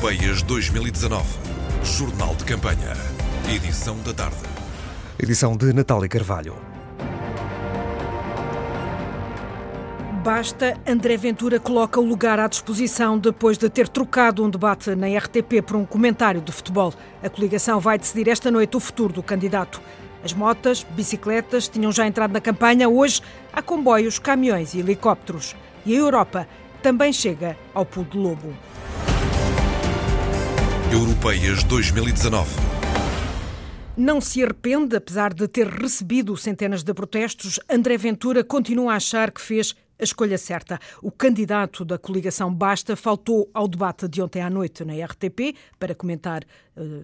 Europeias 2019. Jornal de Campanha. Edição da tarde. Edição de Natália Carvalho. Basta, André Ventura coloca o lugar à disposição depois de ter trocado um debate na RTP por um comentário de futebol. A coligação vai decidir esta noite o futuro do candidato. As motas, bicicletas tinham já entrado na campanha. Hoje há comboios, caminhões e helicópteros. E a Europa também chega ao pulo do lobo. Europeias 2019. Não se arrepende, apesar de ter recebido centenas de protestos, André Ventura continua a achar que fez a escolha certa. O candidato da coligação Basta faltou ao debate de ontem à noite na RTP para comentar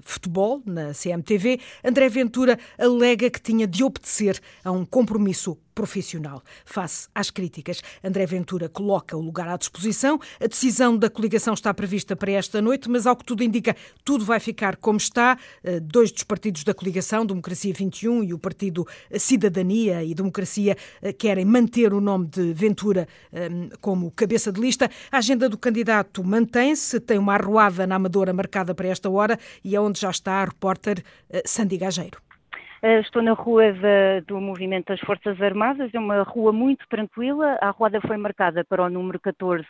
futebol na CMTV. André Ventura alega que tinha de obedecer a um compromisso profissional. Face às críticas, André Ventura coloca o lugar à disposição. A decisão da coligação está prevista para esta noite, mas ao que tudo indica, tudo vai ficar como está. Uh, dois dos partidos da coligação, Democracia 21 e o Partido Cidadania e Democracia, uh, querem manter o nome de Ventura como cabeça de lista. A agenda do candidato mantém-se, tem uma arruada na Amadora marcada para esta hora e é onde já está a repórter eh, Sandy Gageiro. Eh, estou na rua de, do Movimento das Forças Armadas, é uma rua muito tranquila. A arruada foi marcada para o número 14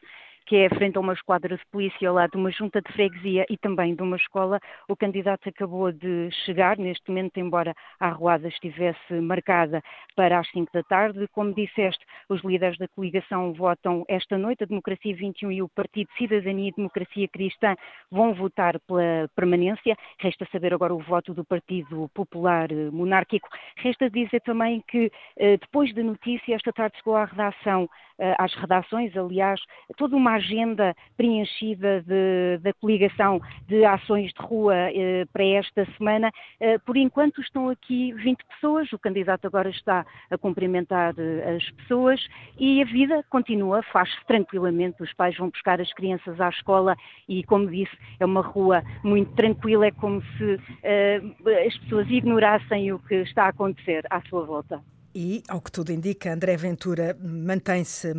que é frente a uma esquadra de polícia lá de uma junta de freguesia e também de uma escola. O candidato acabou de chegar, neste momento, embora a arruada estivesse marcada para as 5 da tarde. Como disseste, os líderes da coligação votam esta noite. A Democracia 21 e o Partido Cidadania e Democracia Cristã vão votar pela permanência. Resta saber agora o voto do Partido Popular Monárquico. Resta dizer também que, eh, depois da notícia, esta tarde chegou à redação, eh, às redações, aliás, toda uma agenda preenchida de, da coligação de ações de rua eh, para esta semana. Eh, por enquanto estão aqui 20 pessoas, o candidato agora está a cumprimentar eh, as pessoas e a vida continua, faz-se tranquilamente. Os pais vão buscar as crianças à escola e, como disse, é uma rua muito tranquila, é como se eh, as pessoas ignorassem o que está a acontecer à sua volta. E, ao que tudo indica, André Ventura mantém-se uh,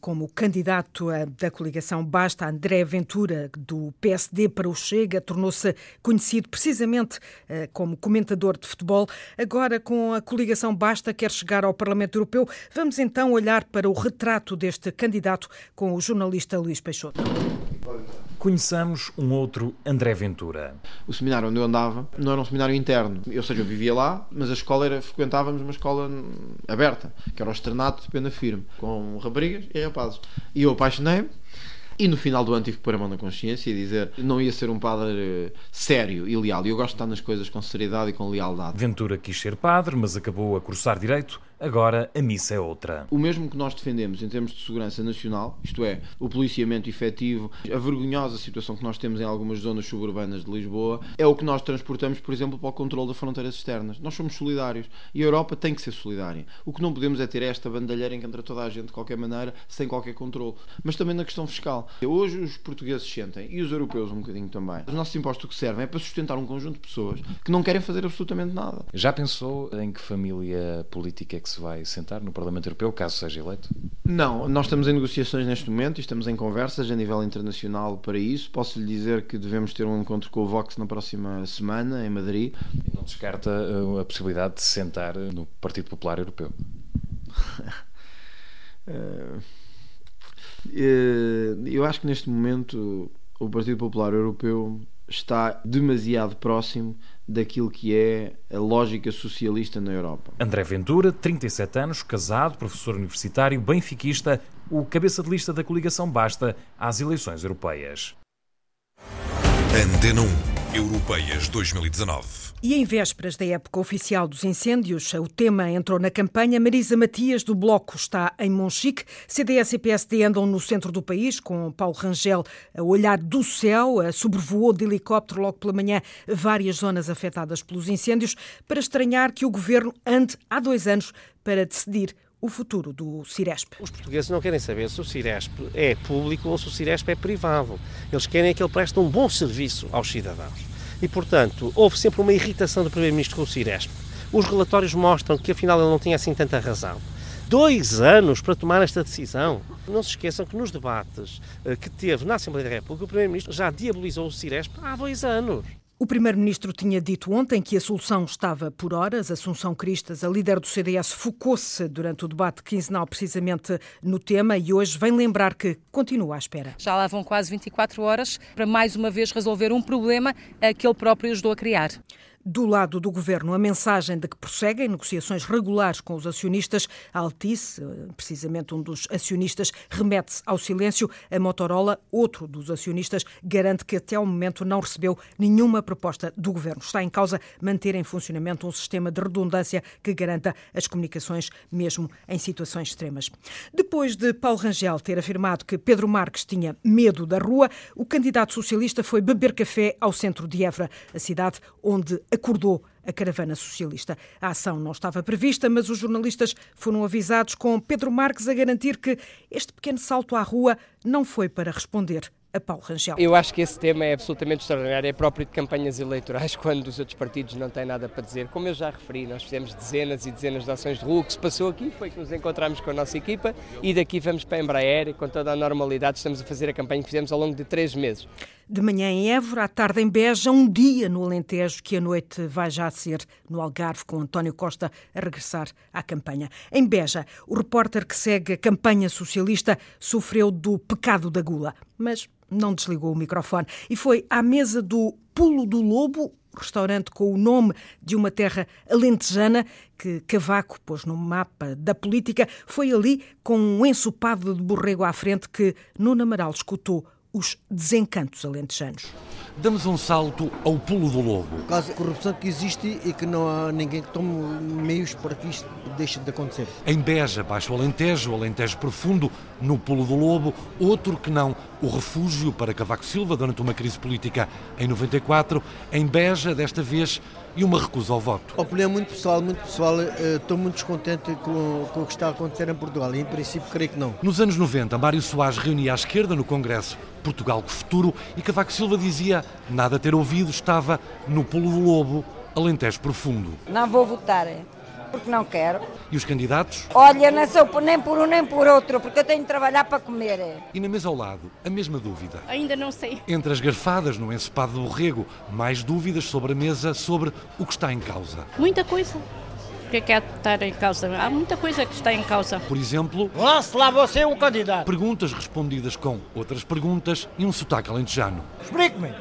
como candidato da coligação Basta. André Ventura, do PSD para o Chega, tornou-se conhecido precisamente uh, como comentador de futebol. Agora, com a coligação Basta, quer chegar ao Parlamento Europeu. Vamos então olhar para o retrato deste candidato com o jornalista Luís Peixoto conheçamos um outro André Ventura. O seminário onde eu andava não era um seminário interno, ou seja, eu vivia lá, mas a escola era, frequentávamos uma escola aberta, que era o externato de pena firme, com raparigas e rapazes. E eu apaixonei-me e no final do ano tive que pôr a mão na consciência e dizer não ia ser um padre eh, sério e leal. E eu gosto de estar nas coisas com seriedade e com lealdade. Ventura quis ser padre, mas acabou a cursar direito Agora a missa é outra. O mesmo que nós defendemos em termos de segurança nacional, isto é, o policiamento efetivo, a vergonhosa situação que nós temos em algumas zonas suburbanas de Lisboa, é o que nós transportamos, por exemplo, para o controle das fronteiras externas. Nós somos solidários e a Europa tem que ser solidária. O que não podemos é ter esta bandalheira em que entra toda a gente de qualquer maneira, sem qualquer controle. Mas também na questão fiscal. Hoje os portugueses sentem, e os europeus um bocadinho também, os nossos impostos o que servem é para sustentar um conjunto de pessoas que não querem fazer absolutamente nada. Já pensou em que família política é que que se vai sentar no Parlamento Europeu, caso seja eleito? Não, nós estamos em negociações neste momento e estamos em conversas a nível internacional para isso. Posso lhe dizer que devemos ter um encontro com o Vox na próxima semana, em Madrid. E não descarta uh, a possibilidade de se sentar uh, no Partido Popular Europeu? uh, eu acho que neste momento o Partido Popular Europeu está demasiado próximo daquilo que é a lógica socialista na Europa. André Ventura, 37 anos, casado, professor universitário, benfiquista, o cabeça de lista da coligação Basta às eleições europeias. Antena 1, Europeias 2019. E em vésperas da época oficial dos incêndios, o tema entrou na campanha. Marisa Matias, do Bloco, está em Monchique. CDS e PSD andam no centro do país, com Paulo Rangel a olhar do céu. Sobrevoou de helicóptero logo pela manhã várias zonas afetadas pelos incêndios, para estranhar que o governo ande há dois anos para decidir o futuro do Ciresp. Os portugueses não querem saber se o Ciresp é público ou se o Ciresp é privado. Eles querem que ele preste um bom serviço aos cidadãos. E, portanto, houve sempre uma irritação do Primeiro-Ministro com o Ciresp. Os relatórios mostram que, afinal, ele não tinha assim tanta razão. dois anos para tomar esta decisão. Não se esqueçam que nos debates eh, que teve na Assembleia da República, o Primeiro-Ministro já diabolizou o Ciresp há dois anos. O primeiro-ministro tinha dito ontem que a solução estava por horas. Assunção Cristas, a líder do CDS, focou-se durante o debate quinzenal precisamente no tema e hoje vem lembrar que continua à espera. Já lá vão quase 24 horas para mais uma vez resolver um problema que ele próprio ajudou a criar. Do lado do governo, a mensagem de que prosseguem negociações regulares com os acionistas. A Altice, precisamente um dos acionistas, remete-se ao silêncio. A Motorola, outro dos acionistas, garante que até ao momento não recebeu nenhuma proposta do governo. Está em causa manter em funcionamento um sistema de redundância que garanta as comunicações, mesmo em situações extremas. Depois de Paulo Rangel ter afirmado que Pedro Marques tinha medo da rua, o candidato socialista foi beber café ao centro de Évora, a cidade onde acordou a caravana socialista. A ação não estava prevista, mas os jornalistas foram avisados com Pedro Marques a garantir que este pequeno salto à rua não foi para responder a Paulo Rangel. Eu acho que esse tema é absolutamente extraordinário, é próprio de campanhas eleitorais, quando os outros partidos não têm nada para dizer. Como eu já referi, nós fizemos dezenas e dezenas de ações de rua, o que se passou aqui foi que nos encontramos com a nossa equipa e daqui vamos para a Embraer e com toda a normalidade estamos a fazer a campanha que fizemos ao longo de três meses. De manhã em Évora, à tarde em Beja, um dia no Alentejo, que a noite vai já ser no Algarve, com António Costa a regressar à campanha. Em Beja, o repórter que segue a campanha socialista sofreu do pecado da gula, mas não desligou o microfone e foi à mesa do Pulo do Lobo, restaurante com o nome de uma terra alentejana que Cavaco pôs no mapa da política. Foi ali, com um ensopado de borrego à frente, que Nuno Amaral escutou os desencantos alentejanos. Damos um salto ao pulo do lobo. O caso de corrupção que existe e que não há ninguém que tome meios para que isto deixe de acontecer. Em Beja, baixo o Alentejo, Alentejo profundo, no pulo do lobo, outro que não, o refúgio para Cavaco Silva durante uma crise política em 94. Em Beja, desta vez, e uma recusa ao voto. A opinião muito pessoal, muito pessoal, estou muito descontente com, com, o que está a acontecer em Portugal e, em princípio, creio que não. Nos anos 90, Mário Soares reunia à esquerda no Congresso Portugal com Futuro e Cavaco Silva dizia nada a ter ouvido, estava no pulo do lobo, Alentejo profundo. Não vou votar porque não quero. E os candidatos? Olha, não sou nem por um nem por outro, porque eu tenho de trabalhar para comer. E na mesa ao lado, a mesma dúvida. Ainda não sei. Entre as garfadas no ensopado do borrego, mais dúvidas sobre a mesa sobre o que está em causa. Muita coisa. O que é que é estar em causa? Há muita coisa que está em causa. Por exemplo... Lance lá você um candidato. Perguntas respondidas com outras perguntas e um sotaque alentejano. Explique-me.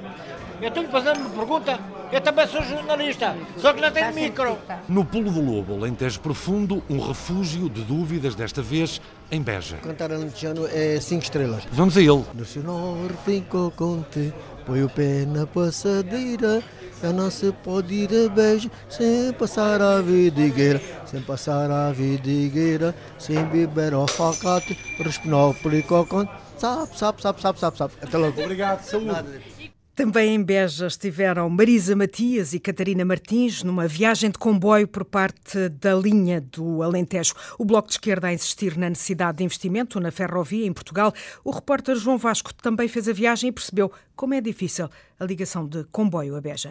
Eu estou-lhe fazendo uma pergunta, eu também sou jornalista, só que não tenho micro. No Pulo do Lobo, Alentejo Profundo, um refúgio de dúvidas, desta vez em Beja. Cantar alentejano é cinco estrelas. Vamos a ele. No Senhor brinco conte, põe o pé na passadeira, já não se pode ir a beijo sem passar a vidigueira, sem passar a vidigueira, sem beber ao facate, respinar o pelicoconte, sabe, sabe, sabe, sabe, sabe, sabe. Até logo. Obrigado, saúde. Também em Beja estiveram Marisa Matias e Catarina Martins numa viagem de comboio por parte da linha do Alentejo. O Bloco de Esquerda a insistir na necessidade de investimento na ferrovia em Portugal. O repórter João Vasco também fez a viagem e percebeu como é difícil a ligação de comboio a Beja.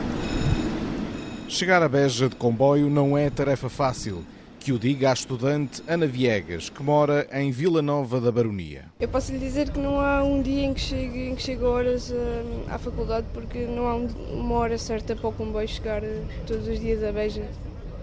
Chegar a Beja de comboio não é tarefa fácil que o diga a estudante Ana Viegas, que mora em Vila Nova da Baronia. Eu posso lhe dizer que não há um dia em que chegue, em que horas uh, à faculdade, porque não há um, uma hora certa para o comboio chegar uh, todos os dias a Beja.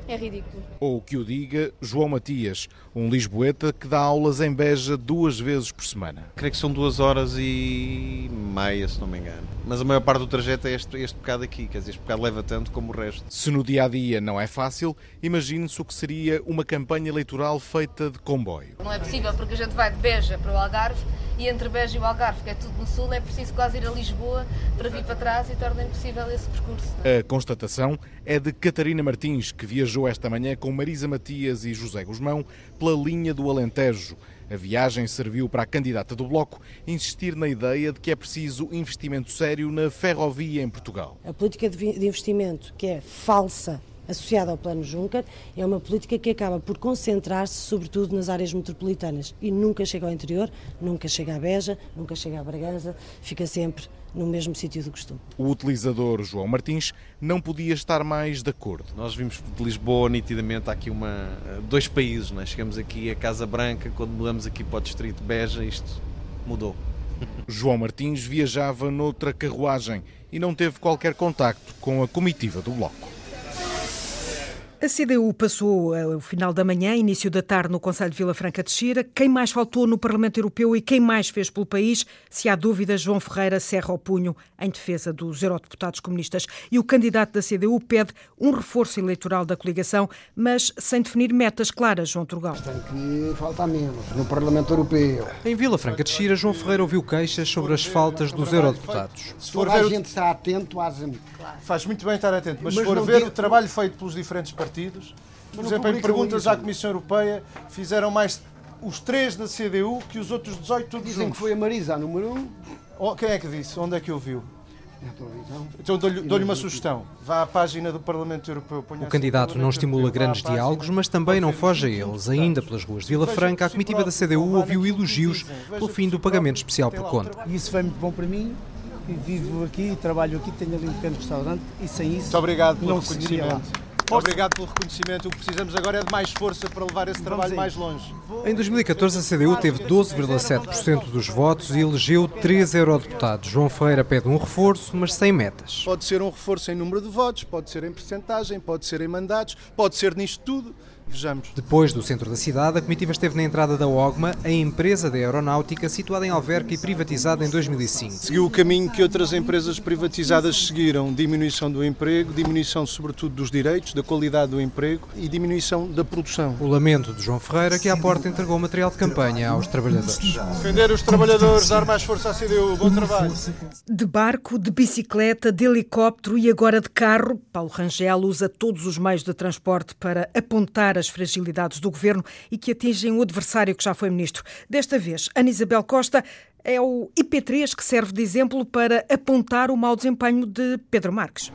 É ridículo. Ou que o diga João Matias, um lisboeta que dá aulas em Beja duas vezes por semana. Creio que são duas horas e meia, se não me engano. Mas a maior parte do trajeto é este, este bocado aqui, quer dizer, este bocado leva tanto como o resto. Se no dia a dia não é fácil, imagine-se o que seria uma campanha eleitoral feita de comboio. Não é possível porque a gente vai de Beja para o Algarve e entre Beja e o Algarve, que é tudo no sul, é preciso quase ir a Lisboa para vir para trás e torna impossível esse percurso. A constatação é de Catarina Martins, que viajou esta manhã com Marisa Matias e José Guzmão pela linha do Alentejo. A viagem serviu para a candidata do Bloco insistir na ideia de que é preciso investimento sério na ferrovia em Portugal. A política de investimento, que é falsa, associada ao Plano Juncker, é uma política que acaba por concentrar-se sobretudo nas áreas metropolitanas e nunca chega ao interior, nunca chega à Beja, nunca chega à Bragança, fica sempre no mesmo sítio do costume. O utilizador João Martins não podia estar mais de acordo. Nós vimos de Lisboa nitidamente há aqui uma, dois países, não é? chegamos aqui a Casa Branca, quando mudamos aqui para o distrito de Beja, isto mudou. João Martins viajava noutra carruagem e não teve qualquer contacto com a comitiva do Bloco. A CDU passou o final da manhã, início da tarde no Conselho de Vila Franca de Xira. Quem mais faltou no Parlamento Europeu e quem mais fez pelo país? Se há dúvida, João Ferreira cerra o punho em defesa dos eurodeputados comunistas. E o candidato da CDU pede um reforço eleitoral da coligação, mas sem definir metas claras, João Turgal. Tem que faltar menos no Parlamento Europeu. Em Vila Franca de Xira, João Ferreira ouviu queixas sobre as faltas dos eurodeputados. Se for a gente está atento às... Faz muito bem estar atento, mas, mas se for ver digo... o trabalho feito pelos diferentes partidos, partidos. Por exemplo, em perguntas à Comissão Europeia, fizeram mais os três da CDU que os outros 18 todos Dizem juntos. que foi a Marisa a número um. Oh, quem é que disse? Onde é que ouviu? Então dou-lhe dou uma sugestão. Vá à página do Parlamento Europeu. O candidato não estimula grandes diálogos, mas também não foge a eles. Ainda pelas ruas de Vila Franca, a comitiva da CDU ouviu elogios pelo fim do pagamento especial por conta. Isso foi muito bom para mim. Vivo aqui, trabalho aqui, tenho ali um pequeno restaurante e sem isso. Muito obrigado pelo reconhecimento. Obrigado pelo reconhecimento. O que precisamos agora é de mais força para levar esse trabalho mais longe. Em 2014, a CDU teve 12,7% dos votos e elegeu três eurodeputados. João Ferreira pede um reforço, mas sem metas. Pode ser um reforço em número de votos, pode ser em percentagem, pode ser em mandatos, pode ser nisto tudo. Vejamos. Depois do centro da cidade, a comitiva esteve na entrada da OGMA, a empresa da aeronáutica situada em Alverca e privatizada em 2005. Seguiu o caminho que outras empresas privatizadas seguiram: diminuição do emprego, diminuição, sobretudo, dos direitos, da qualidade do emprego e diminuição da produção. O lamento de João Ferreira, que à porta entregou material de campanha aos trabalhadores. Defender os trabalhadores, dar mais força à CDU. Bom trabalho. De barco, de bicicleta, de helicóptero e agora de carro, Paulo Rangel usa todos os meios de transporte para apontar as fragilidades do governo e que atingem o adversário que já foi ministro. Desta vez, Ana Isabel Costa é o IP3 que serve de exemplo para apontar o mau desempenho de Pedro Marques.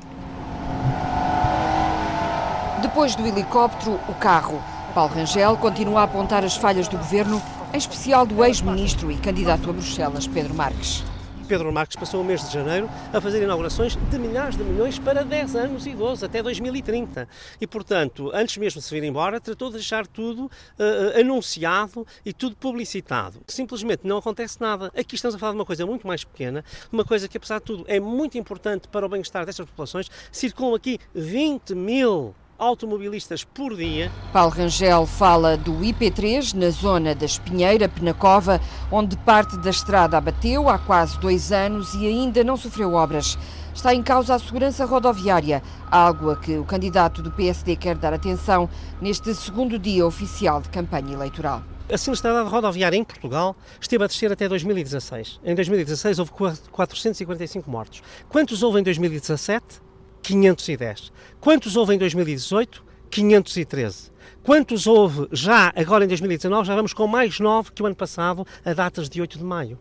Depois do helicóptero, o carro. Paulo Rangel continua a apontar as falhas do governo, em especial do ex-ministro e candidato a Bruxelas, Pedro Marques. Pedro Marques passou o mês de janeiro a fazer inaugurações de milhares de milhões para 10 anos e 12, até 2030. E, portanto, antes mesmo de se vir embora, tratou de deixar tudo uh, anunciado e tudo publicitado. Simplesmente não acontece nada. Aqui estamos a falar de uma coisa muito mais pequena, uma coisa que, apesar de tudo, é muito importante para o bem-estar destas populações. Circulam aqui 20 mil automobilistas por dia. Paulo Rangel fala do IP3 na zona da Espinheira, Penacova, onde parte da estrada abateu há quase dois anos e ainda não sofreu obras. Está em causa a segurança rodoviária, algo a que o candidato do PSD quer dar atenção neste segundo dia oficial de campanha eleitoral. A sinistralidade rodoviária em Portugal esteve a descer até 2016. Em 2016 houve 445 mortos. Quantos houve em 2017? 510. Quantos houve em 2018? 513. Quantos houve já agora em 2019? Já vamos com mais 9 que o ano passado, a datas de 8 de maio.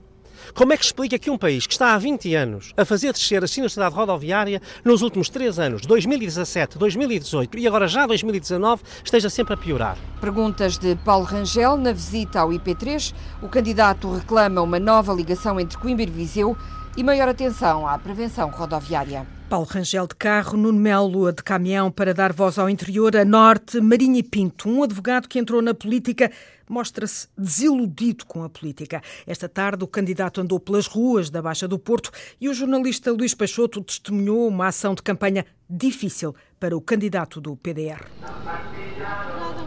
Como é que explica que um país que está há 20 anos a fazer descer a sinistralidade rodoviária nos últimos 3 anos, 2017, 2018 e agora já 2019, esteja sempre a piorar? Perguntas de Paulo Rangel na visita ao IP3. O candidato reclama uma nova ligação entre Coimbra e Viseu e maior atenção à prevenção rodoviária. Paulo Rangel de carro, Nuno Melo de caminhão para dar voz ao interior, a norte, Marinho e Pinto, um advogado que entrou na política, mostra-se desiludido com a política. Esta tarde o candidato andou pelas ruas da Baixa do Porto e o jornalista Luís Peixoto testemunhou uma ação de campanha difícil para o candidato do PDR.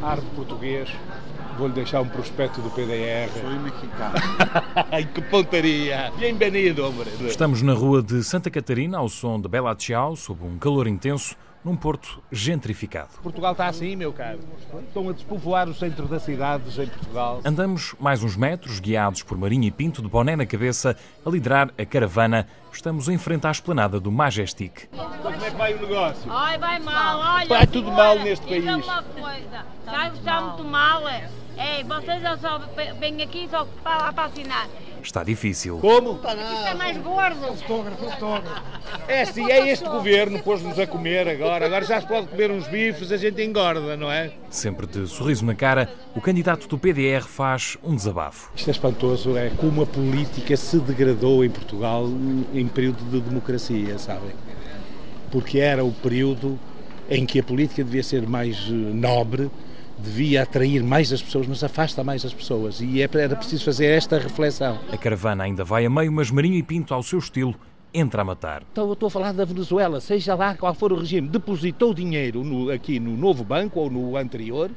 Arte português, vou-lhe deixar um prospecto do PDR. Sou mexicano. Ai, que pontaria! Bem-vindo, hombre! Estamos na rua de Santa Catarina, ao som de Bela Tchau, sob um calor intenso, num porto gentrificado. Portugal está assim, meu caro. Estão a despovoar o centro das cidades em Portugal. Andamos mais uns metros, guiados por Marinho e Pinto, de boné na cabeça, a liderar a caravana. Estamos em frente à esplanada do Majestic. Como é que vai o negócio? Ai, vai mal, olha. Vai tudo mal neste país. Está muito mal. É Ei, vocês só vêm aqui só para, para assinar. Está difícil. Como? Isto é mais gordo. Fotógrafo, fotógrafo. É assim, é este governo pôs-nos a comer agora. Agora já se pode comer uns bifes, a gente engorda, não é? Sempre de sorriso na cara, o candidato do PDR faz um desabafo. Isto é espantoso, é como a política se degradou em Portugal em período de democracia, sabem? Porque era o período em que a política devia ser mais eh, nobre, devia atrair mais as pessoas, mas afasta mais as pessoas. E é era preciso fazer esta reflexão. A caravana ainda vai a meio, mas Marinho e Pinto, ao seu estilo, entra a matar. Então, eu estou a falar da Venezuela, seja lá qual for o regime, depositou dinheiro no, aqui no novo banco ou no anterior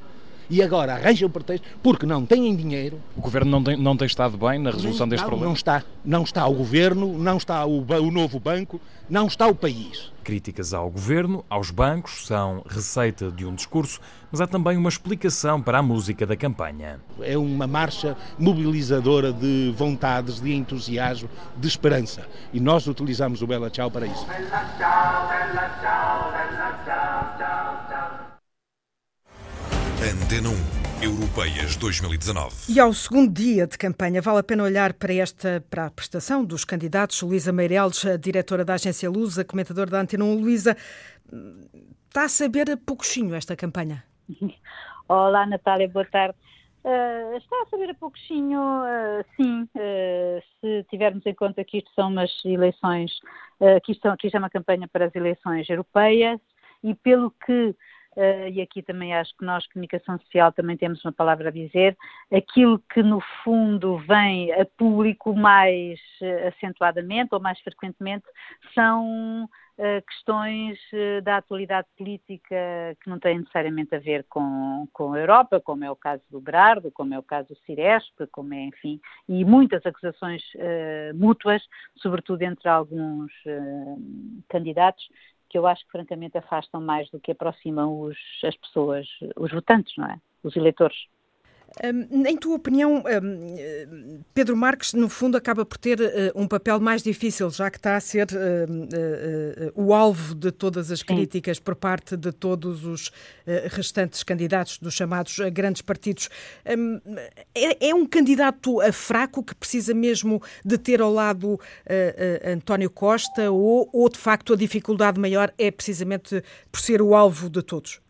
e agora arranjam pretexto porque não têm dinheiro. O governo não tem, não tem estado bem na resolução não, deste não, problema? Não está. Não está o governo, não está o, o novo banco, não está o país. Críticas ao governo, aos bancos, são receita de um discurso, mas há também uma explicação para a música da campanha. É uma marcha mobilizadora de vontades, de entusiasmo, de esperança. E nós utilizamos o Bela Tchau para isso. Antena 1, Europeias 2019. E ao segundo dia de campanha, vale a pena olhar para esta para a prestação dos candidatos. Luísa Meireles, a diretora da agência Lusa, comentadora da Antena 1. Luísa, está a saber a pouquinho esta campanha? Olá, Natália, boa tarde. Uh, está a saber a pouquinho, uh, sim, uh, se tivermos em conta que isto são umas eleições, que, isto, que isto é uma campanha para as eleições europeias e pelo que Uh, e aqui também acho que nós, comunicação social, também temos uma palavra a dizer, aquilo que no fundo vem a público mais uh, acentuadamente ou mais frequentemente são uh, questões da atualidade política que não têm necessariamente a ver com, com a Europa, como é o caso do Berardo, como é o caso do Ciresp, como é, enfim, e muitas acusações mútuas, sobretudo entre alguns candidatos, que eu acho que francamente afastam mais do que aproximam os, as pessoas, os votantes, não é? Os eleitores. Um, em tua opinião, um, Pedro Marques, no fundo, acaba por ter uh, um papel mais difícil, já que está a ser uh, uh, o alvo de todas as críticas por parte de todos os restantes candidatos dos chamados grandes partidos. Um, é, é, um candidato fraco que precisa mesmo de ter ao lado António Costa ou, ou, de facto, a dificuldade maior é precisamente por ser o alvo de todos?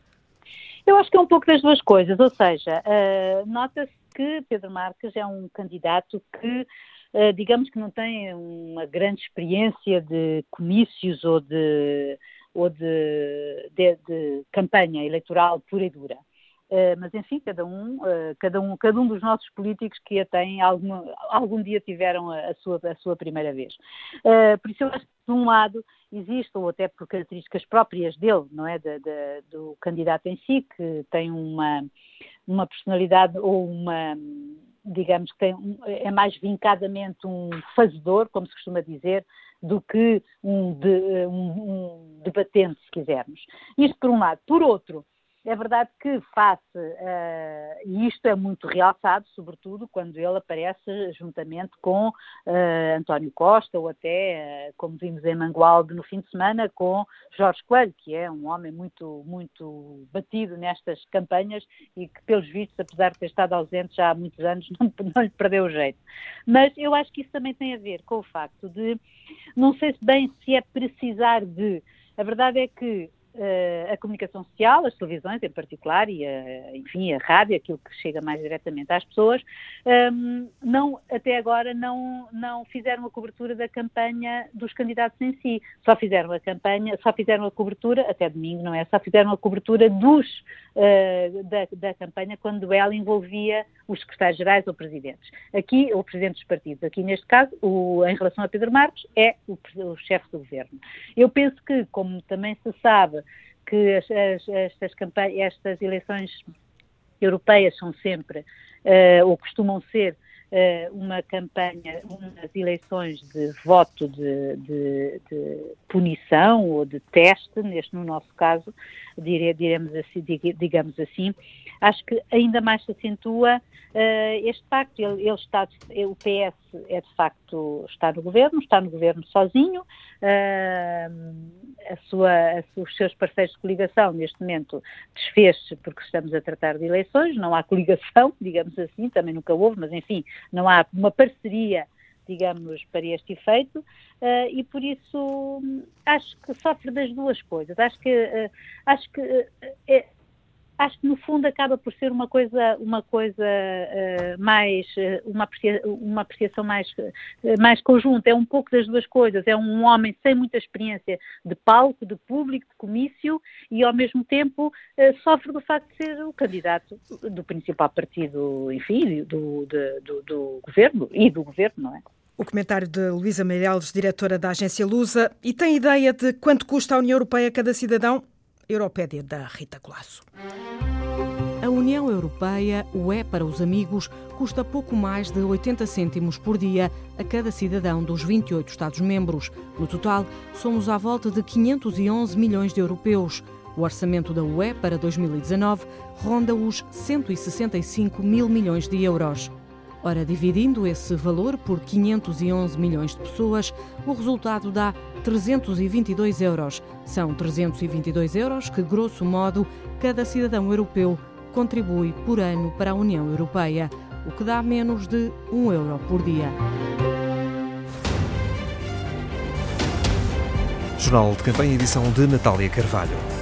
Eu acho que é um pouco das duas coisas, ou seja, uh, nota-se que Pedro Marques é um candidato que, uh, digamos que não tem uma grande experiência de comícios ou de, ou de, de, de campanha eleitoral pura e dura. Uh, mas enfim, cada um, uh, cada um, cada um dos nossos políticos que a têm algum, algum dia tiveram a, a, sua, a sua primeira vez. Uh, por isso eu acho que de um lado existe, ou até por características próprias dele, não é, de, de, do candidato em si, que tem uma, uma personalidade ou uma, digamos que tem, é mais vincadamente um fazedor, como se costuma dizer, do que um, de, um, um debatente, se quisermos. Isto por um lado. Por outro, é verdade que face, uh, e isto é muito realçado, sobretudo quando ele aparece juntamente com uh, António Costa ou até, uh, como vimos em Mangualde no fim de semana, com Jorge Coelho, que é um homem muito, muito batido nestas campanhas e que, pelos vistos, apesar de ter estado ausente já há muitos anos, não, não lhe perdeu o jeito. Mas eu acho que isso também tem a ver com o facto de, não sei bem se é precisar de, a verdade é que a comunicação social, as televisões em particular e, a, enfim, a rádio, aquilo que chega mais diretamente às pessoas, ehm, não, até agora não, não fizeram a cobertura da campanha dos candidatos em si. Só fizeram a campanha, só fizeram a cobertura, até domingo, não é? Só fizeram a cobertura dos, uh, da, da campanha quando ela envolvia os secretários-gerais ou presidentes. Aqui, ou presidentes dos partidos. Aqui, neste caso, o, em relação a Pedro Marcos, é o, o chefe do governo. Eu penso que, como também se sabe, que as, as, estas, estas eleições europeias são sempre, uh, ou costumam ser, uh, uma campanha, umas eleições de voto de, de, de, punição ou de teste, neste no nosso caso, diremos assim, digamos assim, acho que ainda mais se acentua uh, este facto. Ele, ele, está, o PS é de facto está no governo, está no governo sozinho. Uh, sua, os seus parceiros de coligação neste momento desfez-se porque estamos a tratar de eleições, não há coligação, digamos assim, também nunca houve, mas enfim, não há uma parceria digamos, para este efeito, uh, e por isso acho que sofre das duas coisas. Acho que, uh, acho que uh, acho que no fundo acaba por ser uma coisa uma coisa uh, mais uma, aprecia, uma apreciação mais uh, mais conjunta. É um pouco das duas coisas. É um homem sem muita experiência de palco de público de comício e ao mesmo tempo uh, sofre do facto de ser o candidato do principal partido enfim do, de, do, do governo e do governo não é? O comentário de Luísa Meireles, diretora da agência Lusa, e tem ideia de quanto custa a União Europeia a cada cidadão? Europédia da Rita Colasso. A União Europeia, o é para os amigos, custa pouco mais de 80 cêntimos por dia a cada cidadão dos 28 Estados-membros. No total, somos à volta de 511 milhões de europeus. O orçamento da UE para 2019 ronda os 165 mil milhões de euros. Ora, dividindo esse valor por 511 milhões de pessoas, o resultado dá 322 euros. São 322 euros que, grosso modo, cada cidadão europeu contribui por ano para a União Europeia, o que dá menos de 1 euro por dia. Jornal de Campanha, edição de Natália Carvalho.